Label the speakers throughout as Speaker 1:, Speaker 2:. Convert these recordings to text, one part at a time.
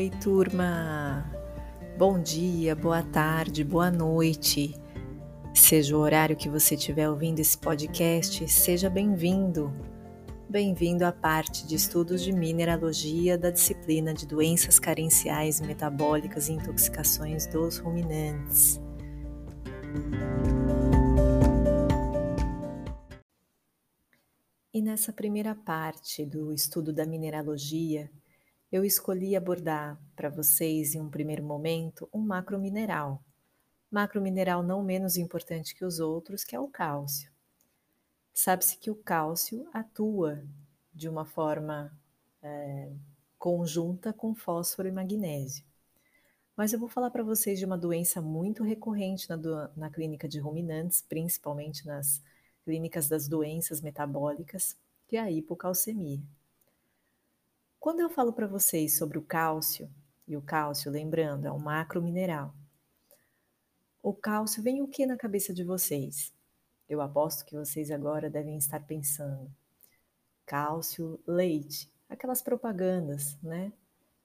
Speaker 1: Oi, turma! Bom dia, boa tarde, boa noite. Seja o horário que você estiver ouvindo esse podcast, seja bem-vindo. Bem-vindo à parte de estudos de mineralogia da disciplina de doenças carenciais metabólicas e intoxicações dos ruminantes. E nessa primeira parte do estudo da mineralogia, eu escolhi abordar para vocês, em um primeiro momento, um macromineral. Macromineral não menos importante que os outros, que é o cálcio. Sabe-se que o cálcio atua de uma forma é, conjunta com fósforo e magnésio. Mas eu vou falar para vocês de uma doença muito recorrente na, do, na clínica de ruminantes, principalmente nas clínicas das doenças metabólicas, que é a hipocalcemia. Quando eu falo para vocês sobre o cálcio, e o cálcio, lembrando, é um macromineral, o cálcio vem o que na cabeça de vocês? Eu aposto que vocês agora devem estar pensando. Cálcio, leite, aquelas propagandas, né?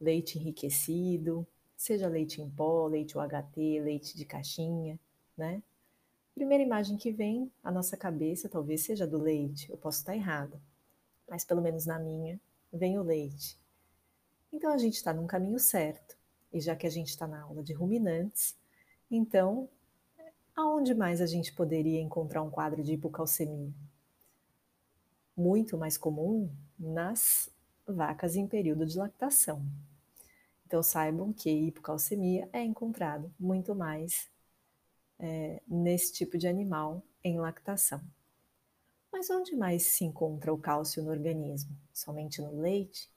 Speaker 1: Leite enriquecido, seja leite em pó, leite UHT, leite de caixinha, né? Primeira imagem que vem à nossa cabeça talvez seja do leite. Eu posso estar errada, mas pelo menos na minha vem o leite. Então a gente está num caminho certo. E já que a gente está na aula de ruminantes, então aonde mais a gente poderia encontrar um quadro de hipocalcemia? Muito mais comum nas vacas em período de lactação. Então saibam que hipocalcemia é encontrado muito mais é, nesse tipo de animal em lactação. Mas onde mais se encontra o cálcio no organismo? Somente no leite?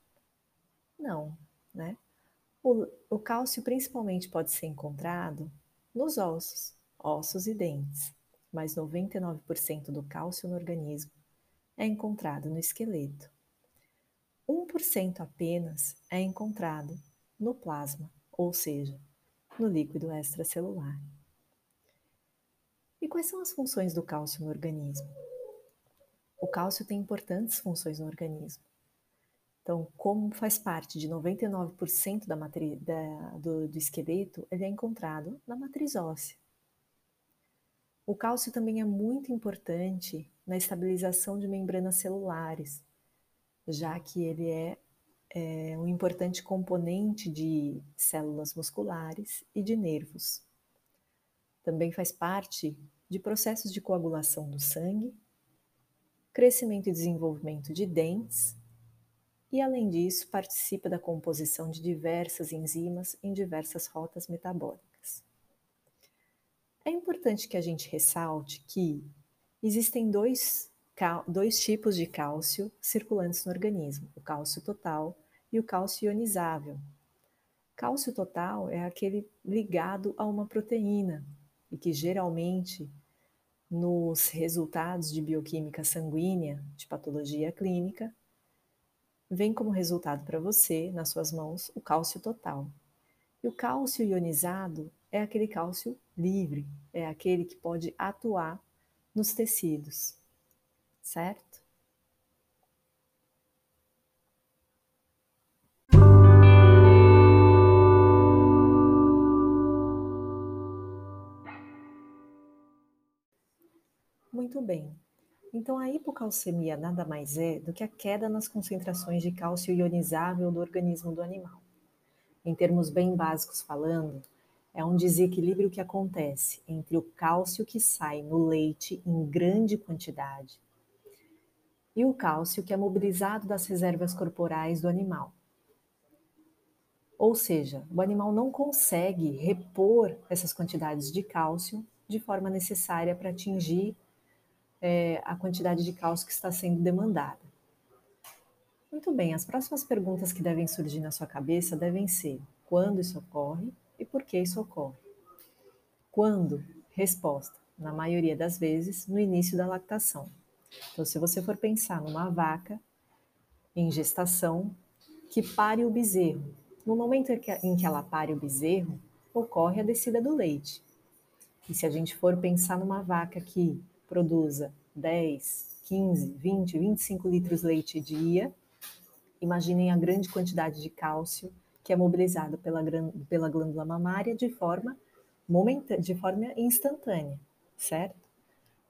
Speaker 1: Não, né? O, o cálcio principalmente pode ser encontrado nos ossos, ossos e dentes, mas 99% do cálcio no organismo é encontrado no esqueleto. 1% apenas é encontrado no plasma, ou seja, no líquido extracelular. E quais são as funções do cálcio no organismo? O cálcio tem importantes funções no organismo. Então, como faz parte de 99% da matriz, da, do, do esqueleto, ele é encontrado na matriz óssea. O cálcio também é muito importante na estabilização de membranas celulares, já que ele é, é um importante componente de células musculares e de nervos. Também faz parte de processos de coagulação do sangue crescimento e desenvolvimento de dentes, e além disso, participa da composição de diversas enzimas em diversas rotas metabólicas. É importante que a gente ressalte que existem dois, dois tipos de cálcio circulantes no organismo: o cálcio total e o cálcio ionizável. Cálcio total é aquele ligado a uma proteína e que geralmente nos resultados de bioquímica sanguínea de patologia clínica, vem como resultado para você, nas suas mãos, o cálcio total. E o cálcio ionizado é aquele cálcio livre, é aquele que pode atuar nos tecidos, certo? Muito bem. Então, a hipocalcemia nada mais é do que a queda nas concentrações de cálcio ionizável do organismo do animal. Em termos bem básicos falando, é um desequilíbrio que acontece entre o cálcio que sai no leite em grande quantidade e o cálcio que é mobilizado das reservas corporais do animal. Ou seja, o animal não consegue repor essas quantidades de cálcio de forma necessária para atingir é, a quantidade de cálcio que está sendo demandada. Muito bem, as próximas perguntas que devem surgir na sua cabeça devem ser: quando isso ocorre e por que isso ocorre? Quando? Resposta: na maioria das vezes, no início da lactação. Então, se você for pensar numa vaca em gestação que pare o bezerro, no momento em que ela pare o bezerro, ocorre a descida do leite. E se a gente for pensar numa vaca que produza 10, 15, 20, 25 litros de leite dia, imaginem a grande quantidade de cálcio que é mobilizado pela, pela glândula mamária de forma, momentânea, de forma instantânea, certo?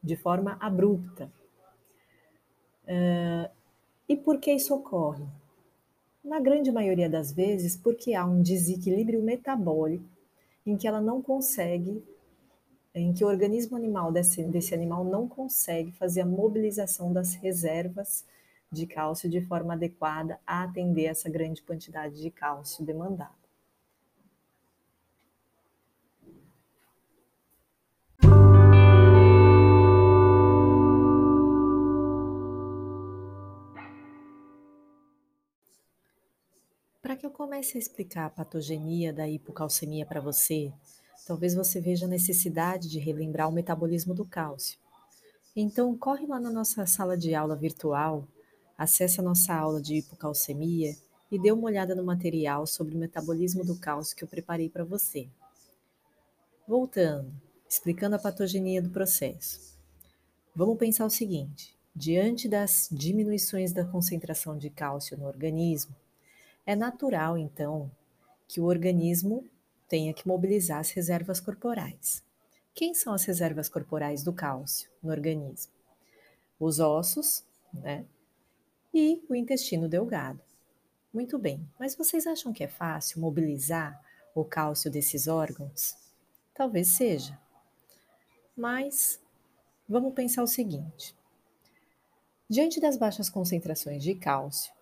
Speaker 1: De forma abrupta. Uh, e por que isso ocorre? Na grande maioria das vezes, porque há um desequilíbrio metabólico em que ela não consegue, em que o organismo animal desse, desse animal não consegue fazer a mobilização das reservas de cálcio de forma adequada a atender essa grande quantidade de cálcio demandada. Para que eu comece a explicar a patogenia da hipocalcemia para você, talvez você veja a necessidade de relembrar o metabolismo do cálcio. Então, corre lá na nossa sala de aula virtual Acesse a nossa aula de hipocalcemia e dê uma olhada no material sobre o metabolismo do cálcio que eu preparei para você. Voltando, explicando a patogenia do processo. Vamos pensar o seguinte: diante das diminuições da concentração de cálcio no organismo, é natural então que o organismo tenha que mobilizar as reservas corporais. Quem são as reservas corporais do cálcio no organismo? Os ossos, né? e o intestino delgado. Muito bem, mas vocês acham que é fácil mobilizar o cálcio desses órgãos? Talvez seja. Mas vamos pensar o seguinte: diante das baixas concentrações de cálcio,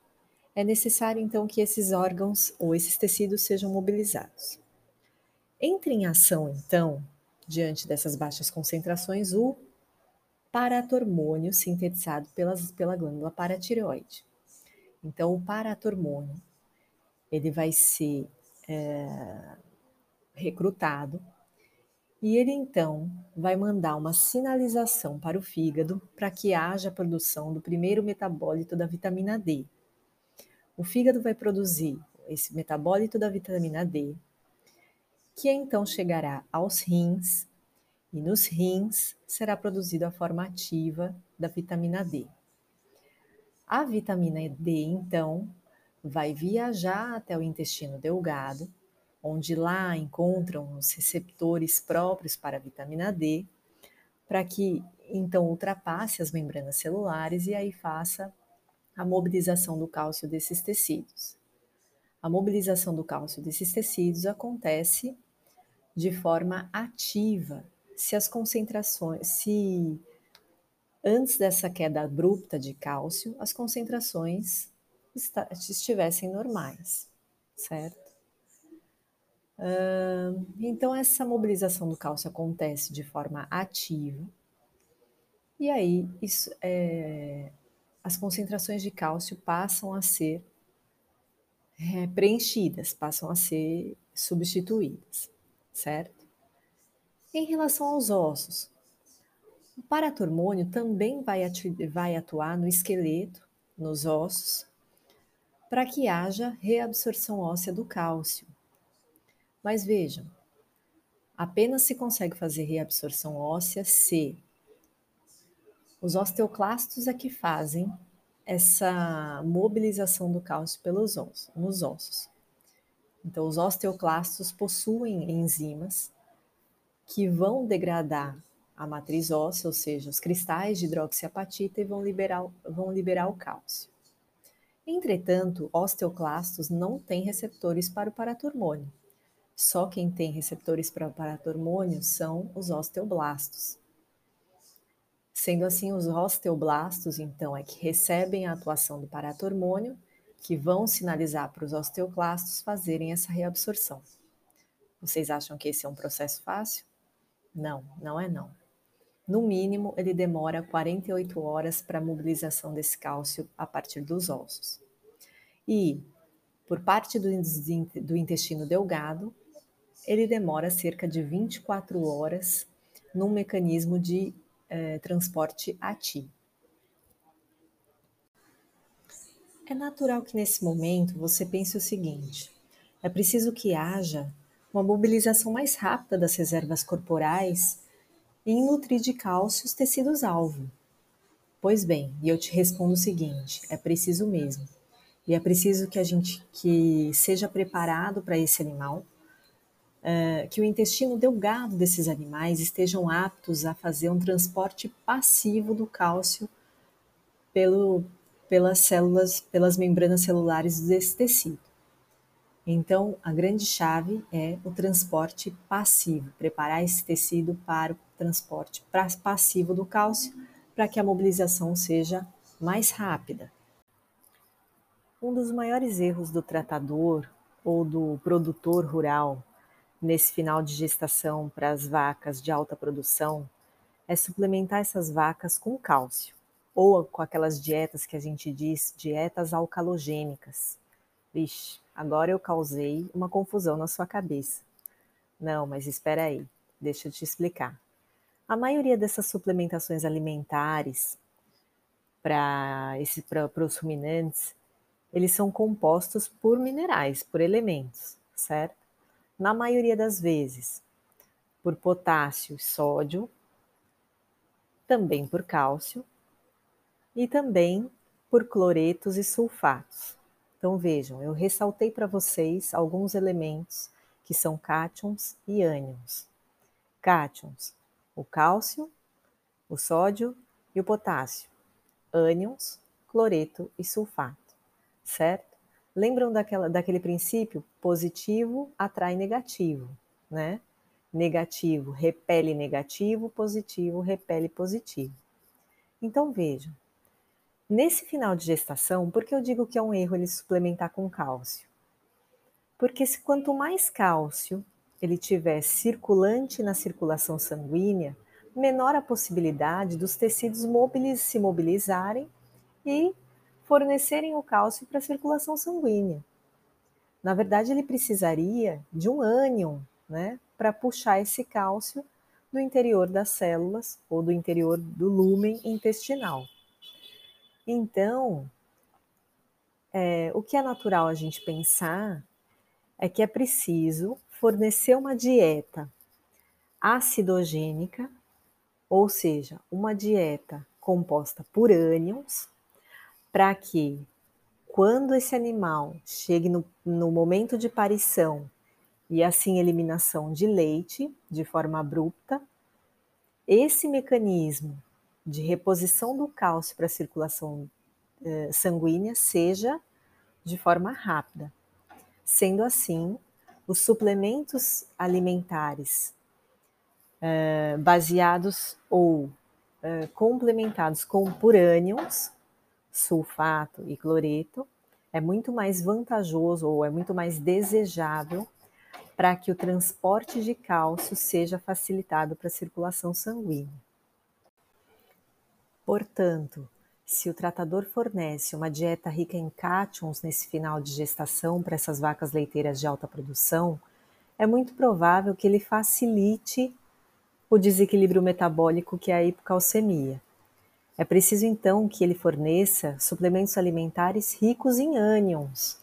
Speaker 1: é necessário então que esses órgãos ou esses tecidos sejam mobilizados. Entra em ação, então, diante dessas baixas concentrações, o paratormônio sintetizado pelas, pela glândula paratireoide. Então, o paratormônio ele vai ser é, recrutado e ele então vai mandar uma sinalização para o fígado para que haja a produção do primeiro metabólito da vitamina D. O fígado vai produzir esse metabólito da vitamina D, que então chegará aos rins e nos rins será produzida a forma ativa da vitamina D. A vitamina D, então, vai viajar até o intestino delgado, onde lá encontram os receptores próprios para a vitamina D, para que então ultrapasse as membranas celulares e aí faça a mobilização do cálcio desses tecidos. A mobilização do cálcio desses tecidos acontece de forma ativa. Se as concentrações, se antes dessa queda abrupta de cálcio, as concentrações estivessem normais, certo? Então, essa mobilização do cálcio acontece de forma ativa, e aí isso, é, as concentrações de cálcio passam a ser é, preenchidas, passam a ser substituídas, certo? Em relação aos ossos, o paratormônio também vai, vai atuar no esqueleto, nos ossos, para que haja reabsorção óssea do cálcio. Mas vejam, apenas se consegue fazer reabsorção óssea se os osteoclastos é que fazem essa mobilização do cálcio pelos ossos, nos ossos. Então, os osteoclastos possuem enzimas que vão degradar a matriz óssea, ou seja, os cristais de hidroxiapatita, e vão liberar, vão liberar o cálcio. Entretanto, osteoclastos não têm receptores para o paratormônio. Só quem tem receptores para o paratormônio são os osteoblastos. Sendo assim, os osteoblastos, então, é que recebem a atuação do paratormônio, que vão sinalizar para os osteoclastos fazerem essa reabsorção. Vocês acham que esse é um processo fácil? Não, não é não. No mínimo, ele demora 48 horas para a mobilização desse cálcio a partir dos ossos. E, por parte do, intestino delgado, ele demora cerca de 24 horas num mecanismo de eh, transporte ativo. É natural que nesse momento você pense o seguinte: é preciso que haja uma mobilização mais rápida das reservas corporais em nutrir de cálcio os tecidos-alvo. Pois bem, e eu te respondo o seguinte: é preciso mesmo. e é preciso que a gente que seja preparado para esse animal, uh, que o intestino delgado desses animais estejam aptos a fazer um transporte passivo do cálcio pelo, pelas células, pelas membranas celulares desse tecido. Então, a grande chave é o transporte passivo, preparar esse tecido para o transporte passivo do cálcio, para que a mobilização seja mais rápida. Um dos maiores erros do tratador ou do produtor rural nesse final de gestação para as vacas de alta produção é suplementar essas vacas com cálcio ou com aquelas dietas que a gente diz dietas alcalogênicas. Vixe, agora eu causei uma confusão na sua cabeça. Não, mas espera aí, deixa eu te explicar. A maioria dessas suplementações alimentares para os ruminantes, eles são compostos por minerais, por elementos, certo? Na maioria das vezes, por potássio e sódio, também por cálcio e também por cloretos e sulfatos. Então vejam, eu ressaltei para vocês alguns elementos que são cátions e ânions. Cátions, o cálcio, o sódio e o potássio. Ânions, cloreto e sulfato, certo? Lembram daquela, daquele princípio? Positivo atrai negativo, né? Negativo repele negativo, positivo repele positivo. Então vejam, Nesse final de gestação, por que eu digo que é um erro ele suplementar com cálcio? Porque se quanto mais cálcio ele tiver circulante na circulação sanguínea, menor a possibilidade dos tecidos mobiliz se mobilizarem e fornecerem o cálcio para a circulação sanguínea. Na verdade, ele precisaria de um ânion né, para puxar esse cálcio do interior das células ou do interior do lúmen intestinal. Então, é, o que é natural a gente pensar é que é preciso fornecer uma dieta acidogênica, ou seja, uma dieta composta por ânions, para que quando esse animal chegue no, no momento de parição e assim eliminação de leite de forma abrupta, esse mecanismo de reposição do cálcio para a circulação eh, sanguínea seja de forma rápida. Sendo assim, os suplementos alimentares eh, baseados ou eh, complementados com purânions, sulfato e cloreto, é muito mais vantajoso ou é muito mais desejável para que o transporte de cálcio seja facilitado para a circulação sanguínea. Portanto, se o tratador fornece uma dieta rica em cátions nesse final de gestação para essas vacas leiteiras de alta produção, é muito provável que ele facilite o desequilíbrio metabólico que é a hipocalcemia. É preciso então que ele forneça suplementos alimentares ricos em ânions,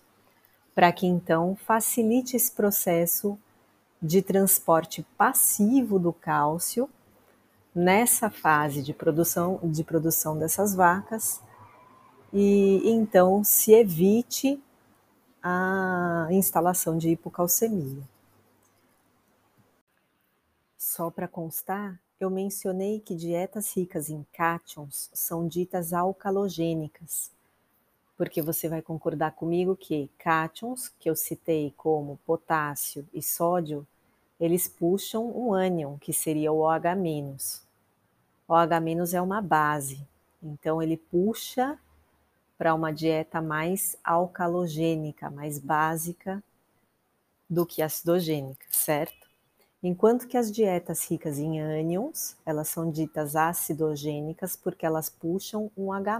Speaker 1: para que então facilite esse processo de transporte passivo do cálcio nessa fase de produção, de produção dessas vacas e então se evite a instalação de hipocalcemia. Só para constar, eu mencionei que dietas ricas em cátions são ditas alcalogênicas, porque você vai concordar comigo que cátions, que eu citei como potássio e sódio, eles puxam um ânion, que seria o OH-. OH- é uma base, então ele puxa para uma dieta mais alcalogênica, mais básica do que acidogênica, certo? Enquanto que as dietas ricas em ânions, elas são ditas acidogênicas porque elas puxam um H+.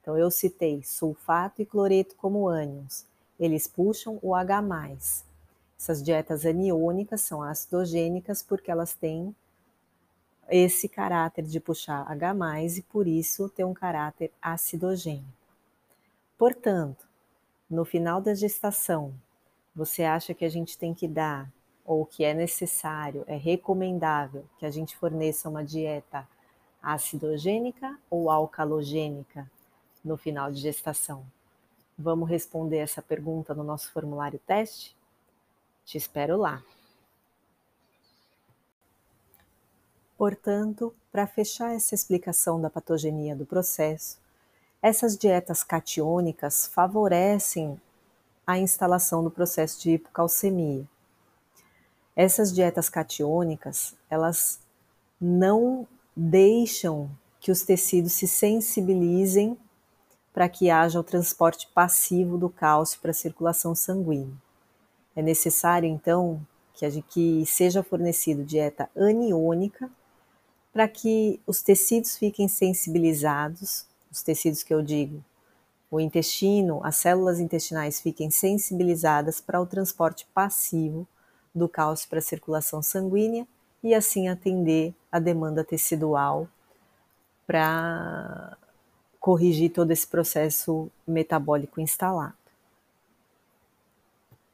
Speaker 1: Então eu citei sulfato e cloreto como ânions. Eles puxam o H+. Essas dietas aniônicas são acidogênicas porque elas têm esse caráter de puxar H+, e por isso ter um caráter acidogênico. Portanto, no final da gestação, você acha que a gente tem que dar, ou que é necessário, é recomendável que a gente forneça uma dieta acidogênica ou alcalogênica no final de gestação? Vamos responder essa pergunta no nosso formulário teste? Te espero lá. Portanto, para fechar essa explicação da patogenia do processo, essas dietas catiônicas favorecem a instalação do processo de hipocalcemia. Essas dietas catiônicas, elas não deixam que os tecidos se sensibilizem para que haja o transporte passivo do cálcio para a circulação sanguínea. É necessário, então, que, que seja fornecido dieta aniônica para que os tecidos fiquem sensibilizados, os tecidos que eu digo, o intestino, as células intestinais fiquem sensibilizadas para o transporte passivo do cálcio para a circulação sanguínea e assim atender a demanda tecidual para corrigir todo esse processo metabólico instalado.